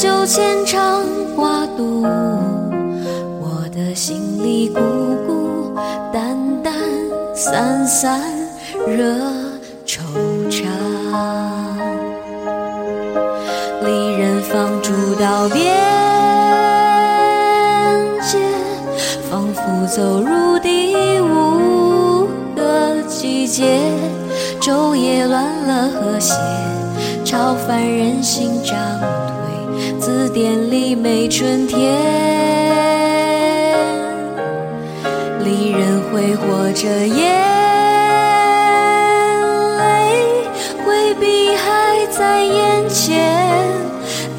时就牵肠挂肚，我的心里孤孤单单散散惹惆怅。离人放逐到边界，仿佛走入第五个季节，昼夜乱了和谐。超凡人心涨，字典里没春天。离人挥霍着眼泪，回避还在眼前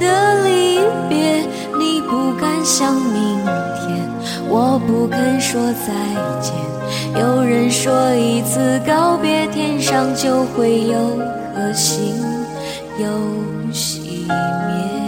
的离别。你不敢想明天，我不肯说再见。有人说一次告别，天上就会有颗星。又熄灭。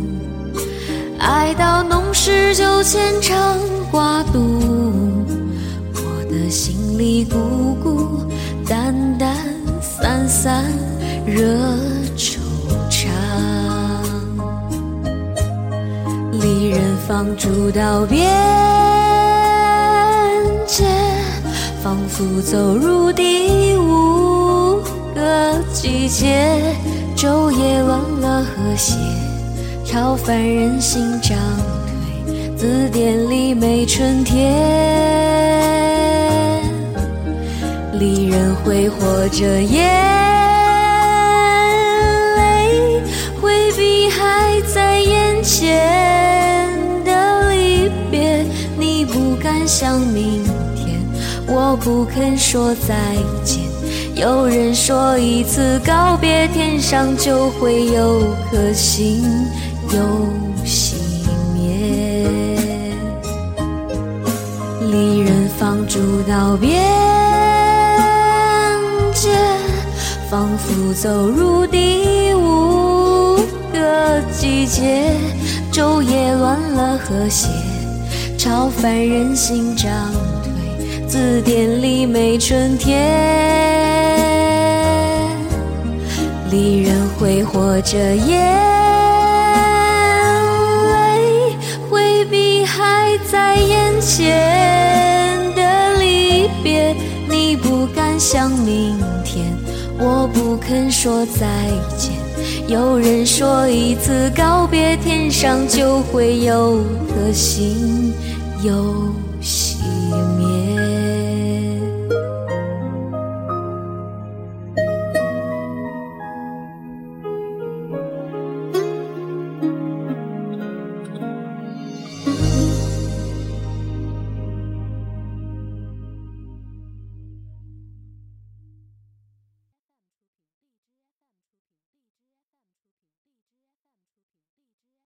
爱到浓时就牵肠挂肚，我的心里孤孤单单散散惹惆怅。离人放逐到边界，仿佛走入第五个季节。昼夜乱了和谐，超凡人心涨退，字典里没春天。离人挥霍着眼泪，回避还在眼前的离别。你不敢。想明天，我不肯说再见。有人说一次告别，天上就会有颗星又熄灭。离人放逐到边界，仿佛走入第五个季节，昼夜乱了和谐。超凡人心涨退，字典里没春天。离人挥霍着眼想明天，我不肯说再见。有人说一次告别，天上就会有颗星。又熄灭。